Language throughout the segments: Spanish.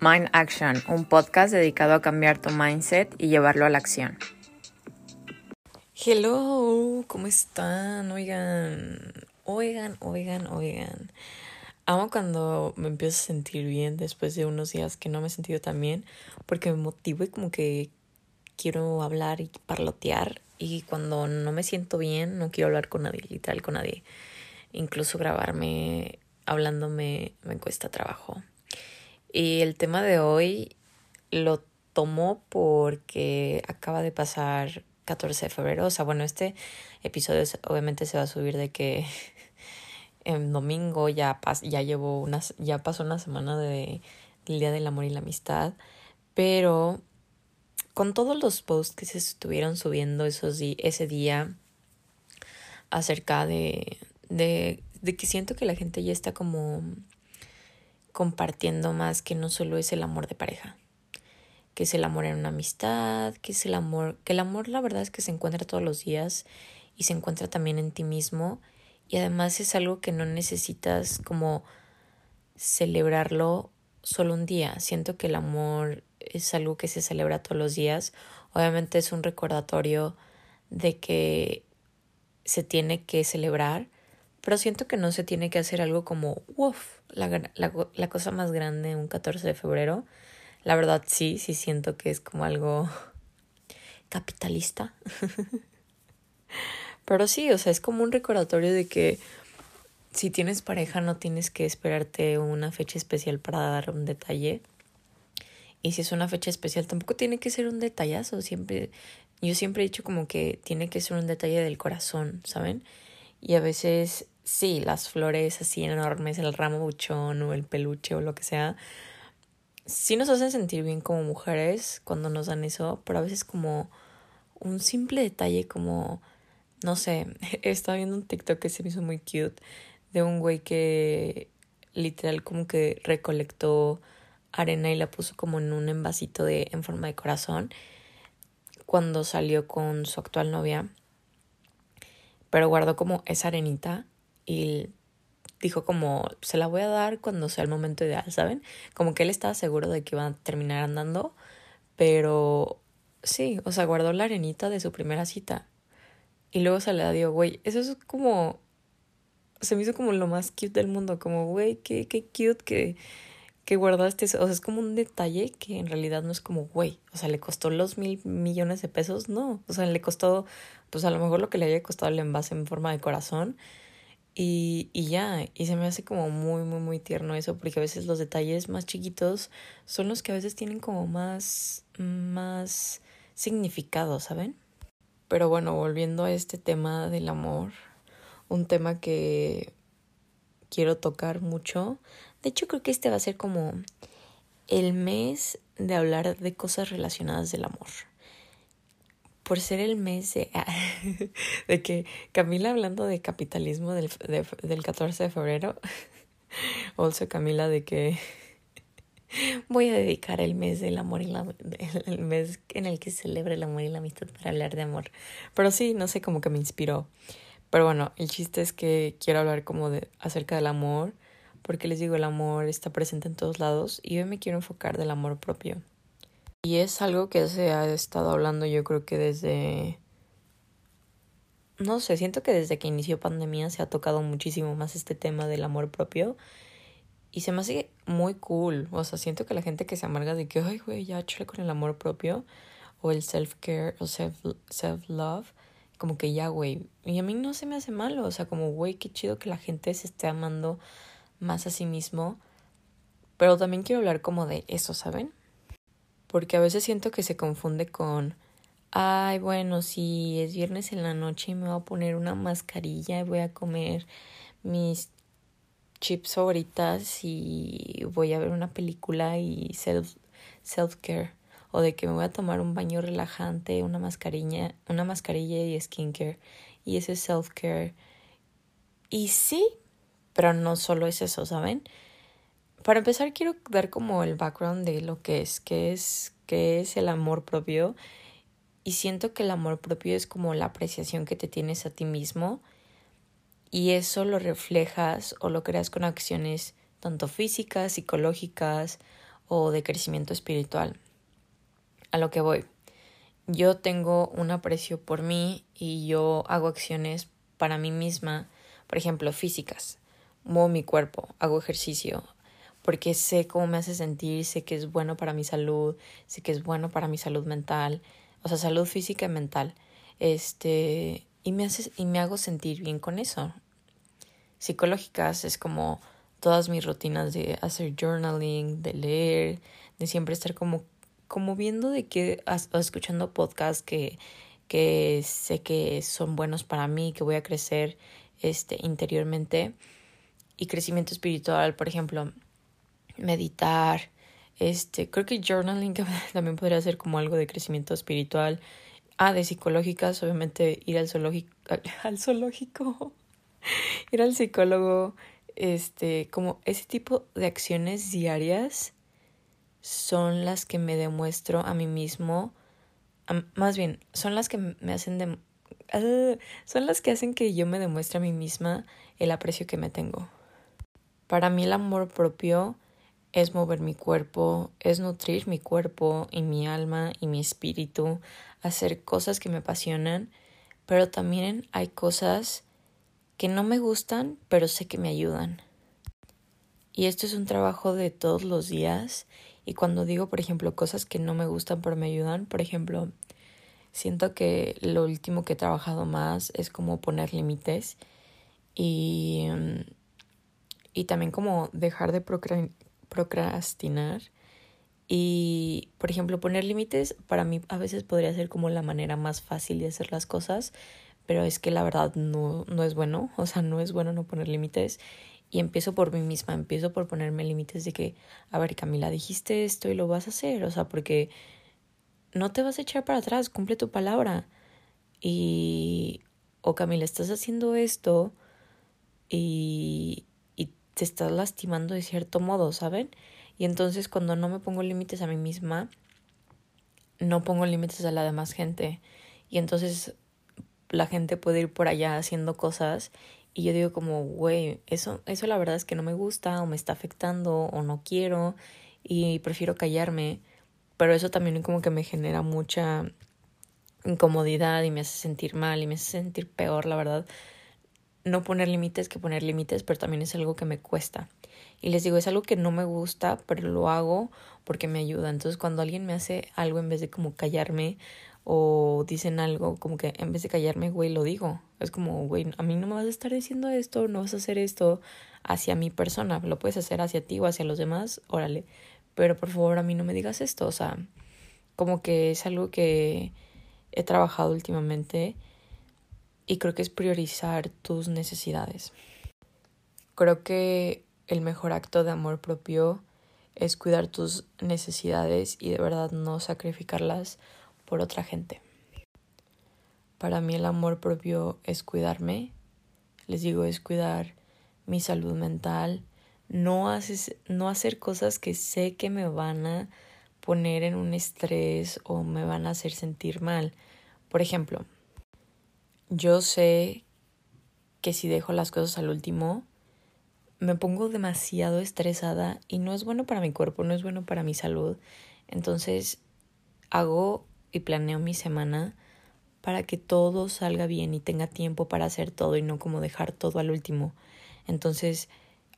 Mind Action, un podcast dedicado a cambiar tu mindset y llevarlo a la acción. Hello, ¿cómo están? Oigan, oigan, oigan, oigan. Amo cuando me empiezo a sentir bien después de unos días que no me he sentido tan bien, porque me motivo y como que quiero hablar y parlotear. Y cuando no me siento bien, no quiero hablar con nadie, literal con nadie. Incluso grabarme hablándome me cuesta trabajo. Y el tema de hoy lo tomó porque acaba de pasar 14 de febrero. O sea, bueno, este episodio obviamente se va a subir de que en domingo ya, ya llevo unas, ya pasó una semana de, del Día del Amor y la Amistad. Pero con todos los posts que se estuvieron subiendo esos ese día acerca de, de, de que siento que la gente ya está como compartiendo más que no solo es el amor de pareja, que es el amor en una amistad, que es el amor, que el amor la verdad es que se encuentra todos los días y se encuentra también en ti mismo y además es algo que no necesitas como celebrarlo solo un día. Siento que el amor es algo que se celebra todos los días. Obviamente es un recordatorio de que se tiene que celebrar, pero siento que no se tiene que hacer algo como, uff, la, la, la cosa más grande un 14 de febrero. La verdad sí, sí siento que es como algo capitalista. Pero sí, o sea, es como un recordatorio de que si tienes pareja no tienes que esperarte una fecha especial para dar un detalle. Y si es una fecha especial tampoco tiene que ser un detallazo, siempre yo siempre he dicho como que tiene que ser un detalle del corazón, ¿saben? Y a veces sí, las flores así enormes, el ramo buchón o el peluche o lo que sea, sí nos hacen sentir bien como mujeres cuando nos dan eso, pero a veces como un simple detalle como, no sé, estaba viendo un TikTok que se me hizo muy cute de un güey que literal como que recolectó arena y la puso como en un envasito de en forma de corazón cuando salió con su actual novia pero guardó como esa arenita y dijo como se la voy a dar cuando sea el momento ideal, ¿saben? Como que él estaba seguro de que iban a terminar andando, pero sí, o sea, guardó la arenita de su primera cita. Y luego se la dio, güey, eso es como se me hizo como lo más cute del mundo, como güey, qué qué cute que que guardaste eso. O sea, es como un detalle que en realidad no es como, güey, o sea, le costó los mil millones de pesos, no. O sea, le costó, pues a lo mejor lo que le haya costado el envase en forma de corazón. Y, y ya, y se me hace como muy, muy, muy tierno eso, porque a veces los detalles más chiquitos son los que a veces tienen como más, más significado, ¿saben? Pero bueno, volviendo a este tema del amor, un tema que quiero tocar mucho de hecho, creo que este va a ser como el mes de hablar de cosas relacionadas del amor. Por ser el mes de, de que Camila hablando de capitalismo del, del 14 de febrero, also Camila de que voy a dedicar el mes del amor y la el mes en el que celebra el amor y la amistad para hablar de amor. Pero sí, no sé, como que me inspiró. Pero bueno, el chiste es que quiero hablar como de acerca del amor porque les digo, el amor está presente en todos lados y hoy me quiero enfocar del amor propio. Y es algo que se ha estado hablando yo creo que desde... No sé, siento que desde que inició pandemia se ha tocado muchísimo más este tema del amor propio. Y se me hace muy cool. O sea, siento que la gente que se amarga de que, ay, güey, ya chale con el amor propio. O el self-care o self-love. como que ya, güey. Y a mí no se me hace malo. O sea, como, güey, qué chido que la gente se esté amando más a sí mismo. Pero también quiero hablar como de eso, ¿saben? Porque a veces siento que se confunde con, ay, bueno, si es viernes en la noche y me voy a poner una mascarilla y voy a comer mis chips favoritas y voy a ver una película y self, self-care. O de que me voy a tomar un baño relajante, una mascarilla, una mascarilla y skincare. Y ese self-care. Y sí, pero no solo es eso, ¿saben? Para empezar quiero dar como el background de lo que es, qué es, qué es el amor propio. Y siento que el amor propio es como la apreciación que te tienes a ti mismo y eso lo reflejas o lo creas con acciones tanto físicas, psicológicas o de crecimiento espiritual. A lo que voy. Yo tengo un aprecio por mí y yo hago acciones para mí misma, por ejemplo, físicas. Muevo mi cuerpo, hago ejercicio, porque sé cómo me hace sentir, sé que es bueno para mi salud, sé que es bueno para mi salud mental, o sea, salud física y mental. Este, y me hace y me hago sentir bien con eso. Psicológicas es como todas mis rutinas de hacer journaling, de leer, de siempre estar como como viendo de que escuchando podcasts que que sé que son buenos para mí, que voy a crecer este interiormente y crecimiento espiritual, por ejemplo, meditar, este, creo que journaling también podría ser como algo de crecimiento espiritual. Ah, de psicológicas, obviamente ir al zoológico, al, zoológico, ir al psicólogo, este, como ese tipo de acciones diarias son las que me demuestro a mí mismo, más bien, son las que me hacen de, ah, son las que hacen que yo me demuestre a mí misma el aprecio que me tengo. Para mí el amor propio es mover mi cuerpo, es nutrir mi cuerpo y mi alma y mi espíritu, hacer cosas que me apasionan, pero también hay cosas que no me gustan, pero sé que me ayudan. Y esto es un trabajo de todos los días. Y cuando digo, por ejemplo, cosas que no me gustan pero me ayudan, por ejemplo, siento que lo último que he trabajado más es como poner límites y, y también como dejar de procrastinar y, por ejemplo, poner límites para mí a veces podría ser como la manera más fácil de hacer las cosas, pero es que la verdad no, no es bueno, o sea, no es bueno no poner límites. Y empiezo por mí misma, empiezo por ponerme límites de que, a ver, Camila, dijiste esto y lo vas a hacer, o sea, porque no te vas a echar para atrás, cumple tu palabra. Y, o Camila, estás haciendo esto y, te estás lastimando de cierto modo, ¿saben? Y entonces cuando no me pongo límites a mí misma, no pongo límites a la demás gente. Y entonces la gente puede ir por allá haciendo cosas y yo digo como, güey, eso, eso la verdad es que no me gusta o me está afectando o no quiero y prefiero callarme. Pero eso también como que me genera mucha incomodidad y me hace sentir mal y me hace sentir peor, la verdad no poner límites que poner límites, pero también es algo que me cuesta. Y les digo, es algo que no me gusta, pero lo hago porque me ayuda. Entonces, cuando alguien me hace algo en vez de como callarme o dicen algo, como que en vez de callarme, güey, lo digo. Es como, güey, a mí no me vas a estar diciendo esto, no vas a hacer esto hacia mi persona, lo puedes hacer hacia ti o hacia los demás, órale. Pero por favor, a mí no me digas esto, o sea, como que es algo que he trabajado últimamente y creo que es priorizar tus necesidades. Creo que el mejor acto de amor propio es cuidar tus necesidades y de verdad no sacrificarlas por otra gente. Para mí el amor propio es cuidarme, les digo, es cuidar mi salud mental, no, haces, no hacer cosas que sé que me van a poner en un estrés o me van a hacer sentir mal. Por ejemplo, yo sé que si dejo las cosas al último, me pongo demasiado estresada y no es bueno para mi cuerpo, no es bueno para mi salud. Entonces hago y planeo mi semana para que todo salga bien y tenga tiempo para hacer todo y no como dejar todo al último. Entonces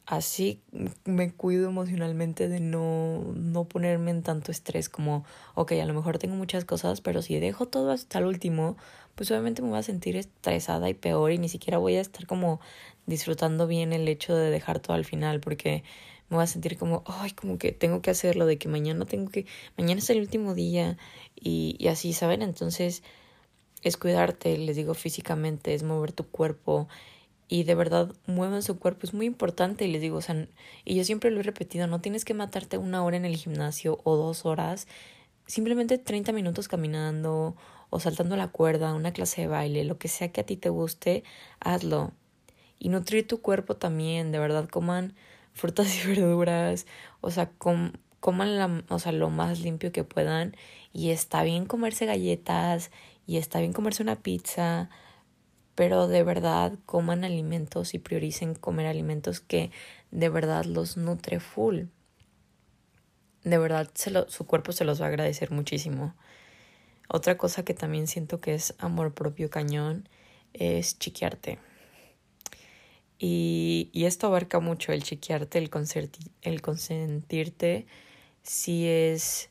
así me cuido emocionalmente de no, no ponerme en tanto estrés como, ok, a lo mejor tengo muchas cosas, pero si dejo todo hasta el último, pues obviamente me voy a sentir estresada y peor y ni siquiera voy a estar como disfrutando bien el hecho de dejar todo al final porque me voy a sentir como, ay, como que tengo que hacerlo, de que mañana tengo que, mañana es el último día y, y así, ¿saben? Entonces es cuidarte, les digo físicamente, es mover tu cuerpo, y de verdad muevan su cuerpo. Es muy importante y les digo, o sea, y yo siempre lo he repetido, no tienes que matarte una hora en el gimnasio o dos horas, simplemente 30 minutos caminando o saltando la cuerda, una clase de baile, lo que sea que a ti te guste, hazlo. Y nutrir tu cuerpo también, de verdad, coman frutas y verduras, o sea, coman la, o sea, lo más limpio que puedan y está bien comerse galletas y está bien comerse una pizza, pero de verdad coman alimentos y prioricen comer alimentos que de verdad los nutre full. de verdad su cuerpo se los va a agradecer muchísimo. Otra cosa que también siento que es amor propio cañón es chiquearte. Y, y esto abarca mucho el chiquearte, el, el consentirte, si es,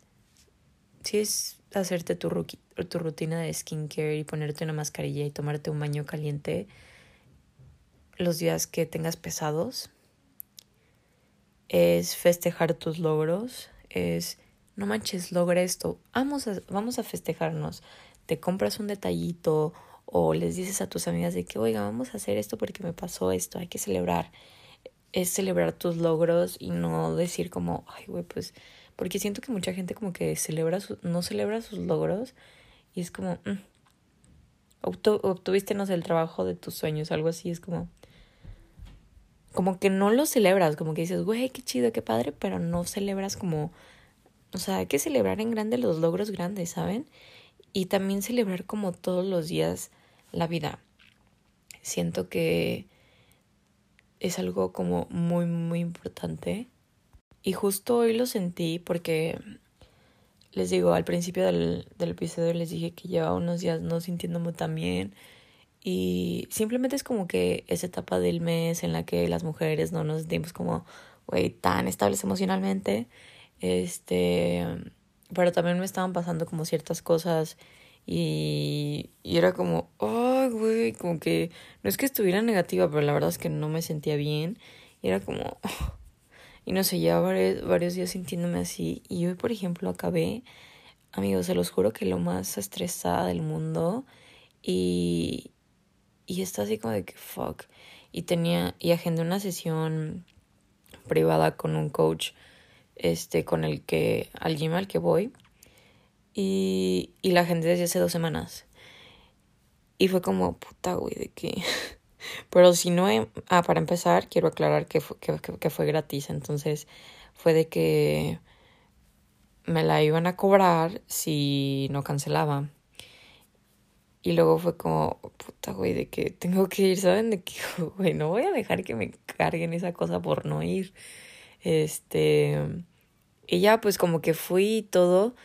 si es hacerte tu, rutina de skincare y ponerte una mascarilla y tomarte un baño caliente los días que tengas pesados. Es festejar tus logros, es no manches, logra esto, vamos a, vamos a festejarnos. Te compras un detallito o les dices a tus amigas de que, oiga, vamos a hacer esto porque me pasó esto, hay que celebrar. Es celebrar tus logros y no decir como, ay, güey, pues, porque siento que mucha gente como que celebra no celebra sus logros y es como, mm, obtuviste, no sé, el trabajo de tus sueños, algo así, es como, como que no lo celebras, como que dices, güey, qué chido, qué padre, pero no celebras como, o sea, hay que celebrar en grande los logros grandes, ¿saben? Y también celebrar como todos los días la vida. Siento que es algo como muy, muy importante. Y justo hoy lo sentí porque les digo, al principio del, del episodio les dije que llevaba unos días no sintiéndome tan bien. Y simplemente es como que esa etapa del mes en la que las mujeres no nos sentimos como, güey, tan estables emocionalmente. Este, pero también me estaban pasando como ciertas cosas y, y era como, ay, güey, como que no es que estuviera negativa, pero la verdad es que no me sentía bien. Y era como, y no sé, ya varios, varios días sintiéndome así. Y hoy, por ejemplo, acabé, amigos, se los juro que lo más estresada del mundo. Y, y está así como de que, fuck. Y tenía, y agendé una sesión privada con un coach, este, con el que, al gym al que voy y, y la gente desde hace dos semanas. Y fue como, puta, güey, de que... Pero si no... Ah, para empezar, quiero aclarar que fue, que, que fue gratis. Entonces, fue de que me la iban a cobrar si no cancelaba. Y luego fue como, puta, güey, de que tengo que ir, ¿saben? De que, güey, no voy a dejar que me carguen esa cosa por no ir. Este. Y ya, pues como que fui y todo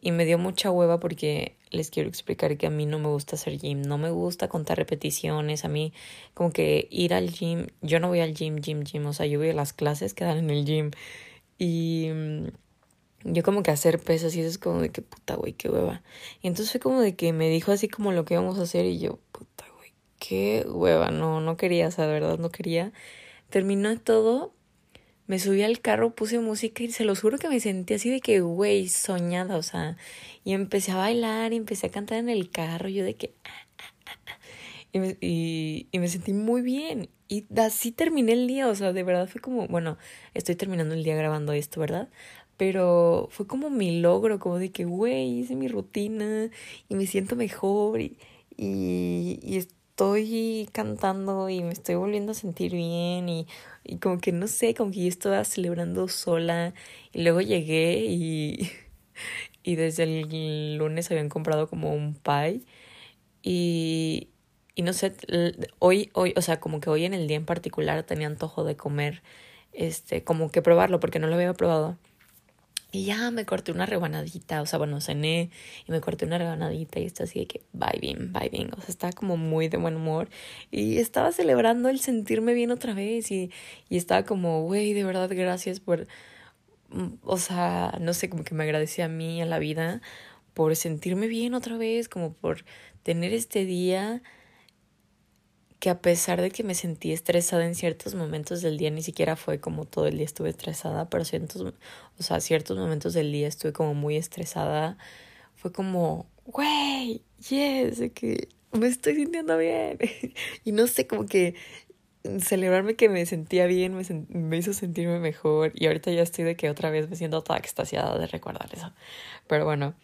y me dio mucha hueva porque les quiero explicar que a mí no me gusta hacer gym, no me gusta contar repeticiones, a mí como que ir al gym, yo no voy al gym, gym, gym, o sea, yo voy a las clases que dan en el gym y mm, yo como que hacer pesas y eso es como de que puta, güey, qué hueva. Y entonces fue como de que me dijo así como lo que íbamos a hacer y yo, puta, güey, qué hueva, no, no quería, o sea, de verdad no quería. Terminó todo me subí al carro, puse música y se los juro que me sentí así de que, güey, soñada, o sea, y empecé a bailar y empecé a cantar en el carro, yo de que... Y me, y, y me sentí muy bien. Y así terminé el día, o sea, de verdad fue como, bueno, estoy terminando el día grabando esto, ¿verdad? Pero fue como mi logro, como de que, güey, hice mi rutina y me siento mejor y, y, y estoy cantando y me estoy volviendo a sentir bien y, y como que no sé, como que yo estaba celebrando sola y luego llegué y, y desde el lunes habían comprado como un pie y, y no sé, hoy, hoy, o sea, como que hoy en el día en particular tenía antojo de comer, este, como que probarlo porque no lo había probado. Y ya me corté una rebanadita, o sea, bueno, cené y me corté una rebanadita y está así de que vibing, vibing, o sea, estaba como muy de buen humor. Y estaba celebrando el sentirme bien otra vez y, y estaba como, güey, de verdad, gracias por, o sea, no sé, como que me agradecía a mí, a la vida, por sentirme bien otra vez, como por tener este día que a pesar de que me sentí estresada en ciertos momentos del día, ni siquiera fue como todo el día estuve estresada, pero ciertos, o sea, ciertos momentos del día estuve como muy estresada, fue como, güey, yes, que me estoy sintiendo bien. y no sé, como que celebrarme que me sentía bien me, me hizo sentirme mejor y ahorita ya estoy de que otra vez me siento toda extasiada de recordar eso. Pero bueno,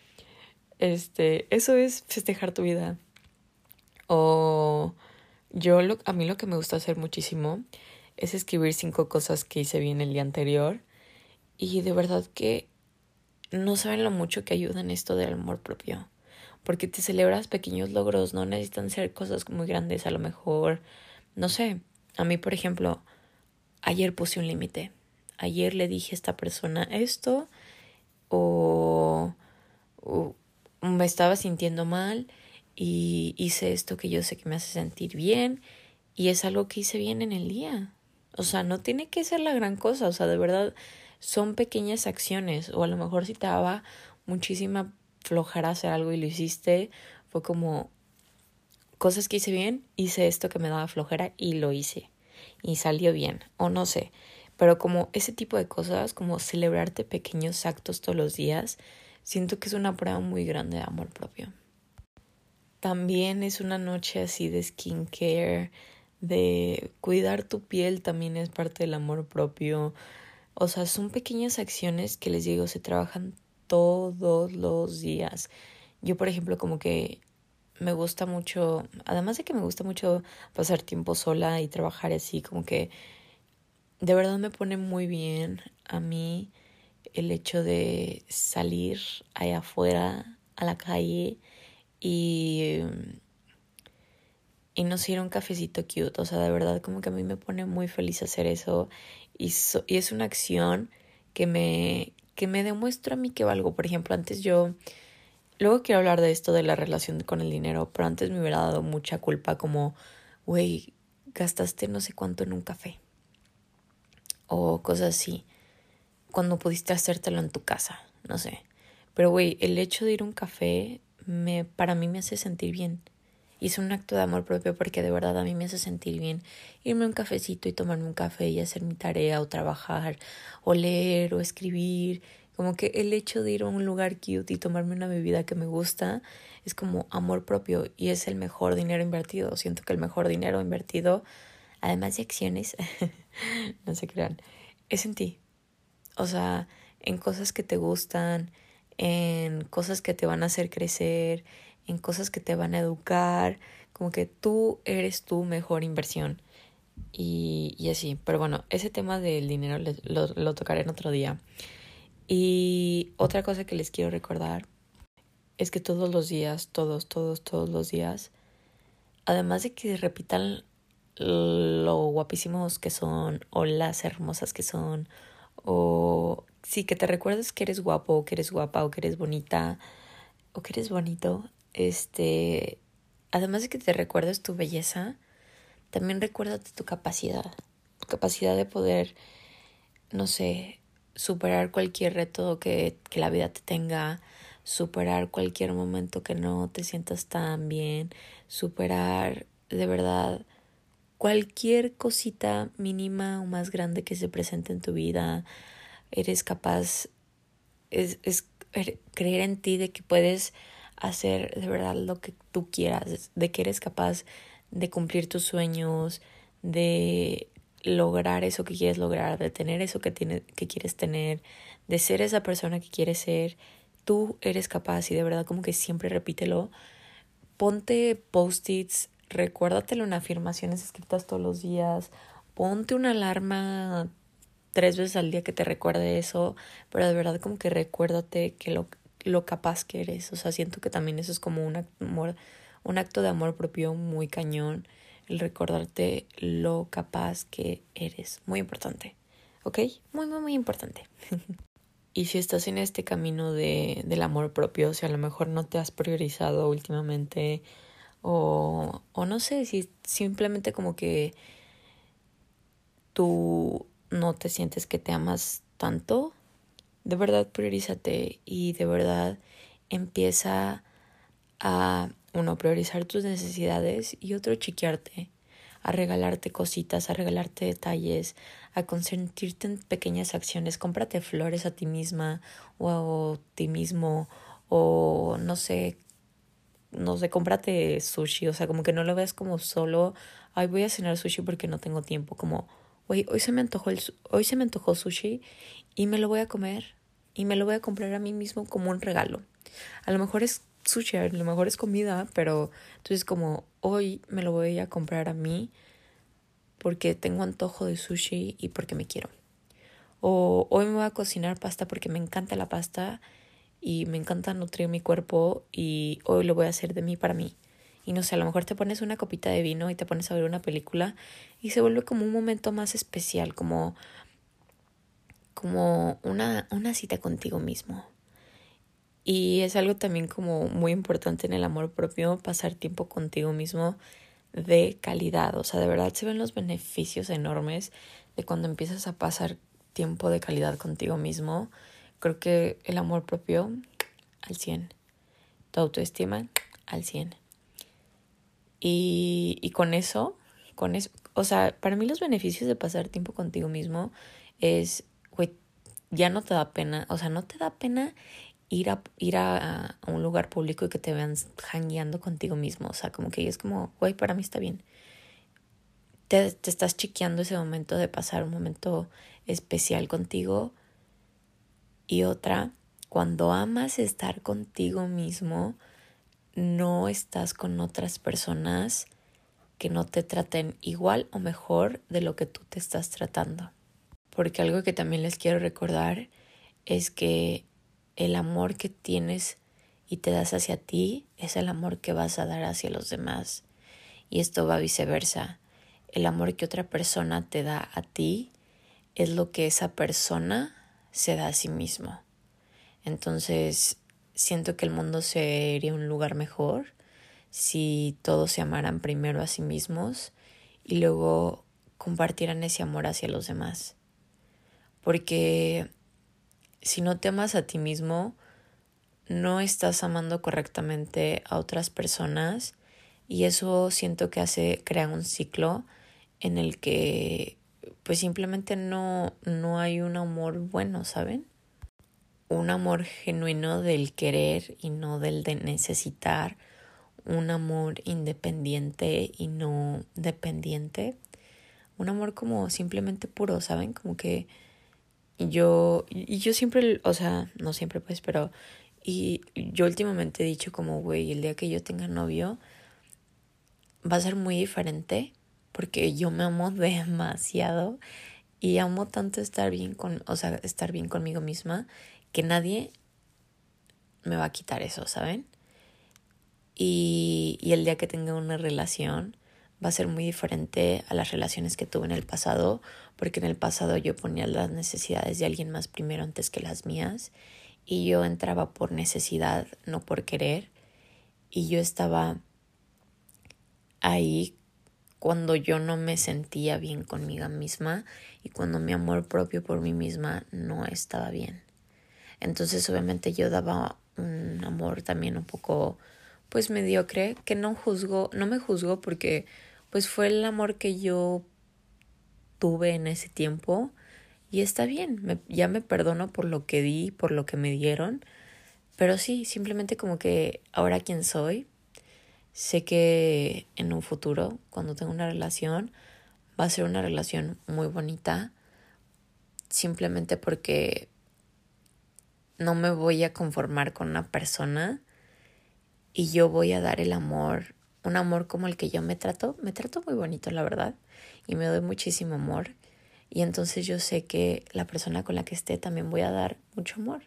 este, eso es festejar tu vida. O yo lo, a mí lo que me gusta hacer muchísimo es escribir cinco cosas que hice bien el día anterior y de verdad que no saben lo mucho que ayudan esto del amor propio. Porque te celebras pequeños logros, no necesitan ser cosas muy grandes, a lo mejor, no sé, a mí por ejemplo, ayer puse un límite. Ayer le dije a esta persona esto o me estaba sintiendo mal y hice esto que yo sé que me hace sentir bien y es algo que hice bien en el día. O sea, no tiene que ser la gran cosa, o sea, de verdad son pequeñas acciones o a lo mejor si te daba muchísima flojera hacer algo y lo hiciste, fue como cosas que hice bien, hice esto que me daba flojera y lo hice y salió bien o no sé, pero como ese tipo de cosas, como celebrarte pequeños actos todos los días, siento que es una prueba muy grande de amor propio. También es una noche así de skincare, de cuidar tu piel también es parte del amor propio. O sea, son pequeñas acciones que les digo, se trabajan todos los días. Yo, por ejemplo, como que me gusta mucho, además de que me gusta mucho pasar tiempo sola y trabajar así, como que de verdad me pone muy bien a mí el hecho de salir allá afuera a la calle y, y nos a un cafecito cute. O sea, de verdad como que a mí me pone muy feliz hacer eso y, y es una acción que me, que me demuestra a mí que valgo. Por ejemplo, antes yo... Luego quiero hablar de esto de la relación con el dinero, pero antes me hubiera dado mucha culpa como, güey, gastaste no sé cuánto en un café. O cosas así. Cuando pudiste hacértelo en tu casa, no sé. Pero, güey, el hecho de ir a un café me, para mí me hace sentir bien. Y es un acto de amor propio porque de verdad a mí me hace sentir bien irme a un cafecito y tomarme un café y hacer mi tarea o trabajar o leer o escribir. Como que el hecho de ir a un lugar cute y tomarme una bebida que me gusta es como amor propio y es el mejor dinero invertido. Siento que el mejor dinero invertido, además de acciones, no se crean, es en ti. O sea, en cosas que te gustan, en cosas que te van a hacer crecer, en cosas que te van a educar, como que tú eres tu mejor inversión. Y, y así, pero bueno, ese tema del dinero lo, lo tocaré en otro día. Y otra cosa que les quiero recordar es que todos los días, todos, todos, todos los días, además de que repitan lo guapísimos que son o las hermosas que son o sí, que te recuerdes que eres guapo o que eres guapa o que eres bonita o que eres bonito, este, además de que te recuerdes tu belleza, también recuérdate tu capacidad, tu capacidad de poder, no sé, superar cualquier reto que, que la vida te tenga, superar cualquier momento que no te sientas tan bien, superar de verdad cualquier cosita mínima o más grande que se presente en tu vida, eres capaz, es, es creer en ti de que puedes hacer de verdad lo que tú quieras, de que eres capaz de cumplir tus sueños, de lograr eso que quieres lograr, de tener eso que, tiene, que quieres tener, de ser esa persona que quieres ser. Tú eres capaz y de verdad como que siempre repítelo. Ponte post-its, recuérdatelo en afirmaciones escritas todos los días. Ponte una alarma tres veces al día que te recuerde eso, pero de verdad como que recuérdate que lo, lo capaz que eres. O sea, siento que también eso es como un, amor, un acto de amor propio muy cañón, el recordarte lo capaz que eres. Muy importante, ¿ok? Muy, muy, muy importante. y si estás en este camino de, del amor propio, si a lo mejor no te has priorizado últimamente, o, o no sé, si simplemente como que tú no te sientes que te amas tanto, de verdad priorízate y de verdad empieza a, uno, priorizar tus necesidades y otro, chiquearte, a regalarte cositas, a regalarte detalles, a consentirte en pequeñas acciones. Cómprate flores a ti misma o a ti mismo o no sé, no sé, cómprate sushi, o sea, como que no lo veas como solo, ay, voy a cenar sushi porque no tengo tiempo, como hoy se me antojó el, hoy se me antojó sushi y me lo voy a comer y me lo voy a comprar a mí mismo como un regalo. A lo mejor es sushi, a lo mejor es comida, pero entonces como hoy me lo voy a comprar a mí porque tengo antojo de sushi y porque me quiero. O hoy me voy a cocinar pasta porque me encanta la pasta y me encanta nutrir mi cuerpo y hoy lo voy a hacer de mí para mí. Y no sé, a lo mejor te pones una copita de vino y te pones a ver una película y se vuelve como un momento más especial, como, como una, una cita contigo mismo. Y es algo también como muy importante en el amor propio, pasar tiempo contigo mismo de calidad. O sea, de verdad se ven los beneficios enormes de cuando empiezas a pasar tiempo de calidad contigo mismo. Creo que el amor propio al 100. Tu autoestima al 100. Y, y con eso, con eso, o sea, para mí los beneficios de pasar tiempo contigo mismo es, güey, ya no te da pena, o sea, no te da pena ir a, ir a, un lugar público y que te vean jangueando contigo mismo. O sea, como que es como, güey, para mí está bien. Te, te estás chiqueando ese momento de pasar un momento especial contigo. Y otra, cuando amas estar contigo mismo, no estás con otras personas que no te traten igual o mejor de lo que tú te estás tratando. Porque algo que también les quiero recordar es que el amor que tienes y te das hacia ti es el amor que vas a dar hacia los demás. Y esto va viceversa. El amor que otra persona te da a ti es lo que esa persona se da a sí mismo. Entonces, siento que el mundo sería un lugar mejor si todos se amaran primero a sí mismos y luego compartieran ese amor hacia los demás. Porque si no te amas a ti mismo, no estás amando correctamente a otras personas y eso siento que hace crea un ciclo en el que pues simplemente no no hay un amor bueno, ¿saben? Un amor genuino del querer y no del de necesitar, un amor independiente y no dependiente, un amor como simplemente puro, ¿saben? Como que yo, y yo siempre, o sea, no siempre pues, pero, y yo últimamente he dicho como, güey, el día que yo tenga novio va a ser muy diferente porque yo me amo demasiado y amo tanto estar bien con, o sea, estar bien conmigo misma que nadie me va a quitar eso, ¿saben? Y, y el día que tenga una relación va a ser muy diferente a las relaciones que tuve en el pasado porque en el pasado yo ponía las necesidades de alguien más primero antes que las mías y yo entraba por necesidad, no por querer, y yo estaba ahí cuando yo no me sentía bien conmigo misma y cuando mi amor propio por mí misma no estaba bien. Entonces obviamente yo daba un amor también un poco pues mediocre que no juzgo, no me juzgo porque pues fue el amor que yo tuve en ese tiempo y está bien, ya me perdono por lo que di, por lo que me dieron, pero sí, simplemente como que ahora quién soy, sé que en un futuro, cuando tenga una relación, va a ser una relación muy bonita, simplemente porque no me voy a conformar con una persona y yo voy a dar el amor, un amor como el que yo me trato, me trato muy bonito, la verdad y me doy muchísimo amor. Y entonces yo sé que la persona con la que esté también voy a dar mucho amor.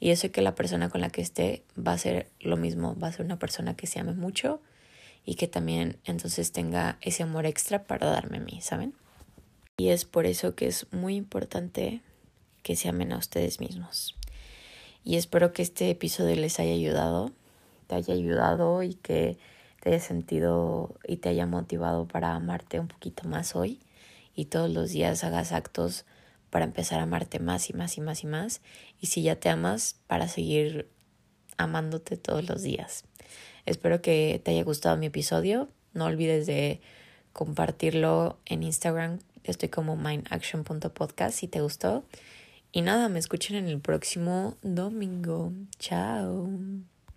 Y yo sé que la persona con la que esté va a ser lo mismo, va a ser una persona que se ame mucho y que también entonces tenga ese amor extra para darme a mí, ¿saben? Y es por eso que es muy importante que se amen a ustedes mismos. Y espero que este episodio les haya ayudado, te haya ayudado y que te haya sentido y te haya motivado para amarte un poquito más hoy y todos los días hagas actos para empezar a amarte más y más y más y más y si ya te amas para seguir amándote todos los días. Espero que te haya gustado mi episodio. No olvides de compartirlo en Instagram. Estoy como mindaction.podcast si te gustó. Y nada, me escuchen en el próximo domingo. Chao.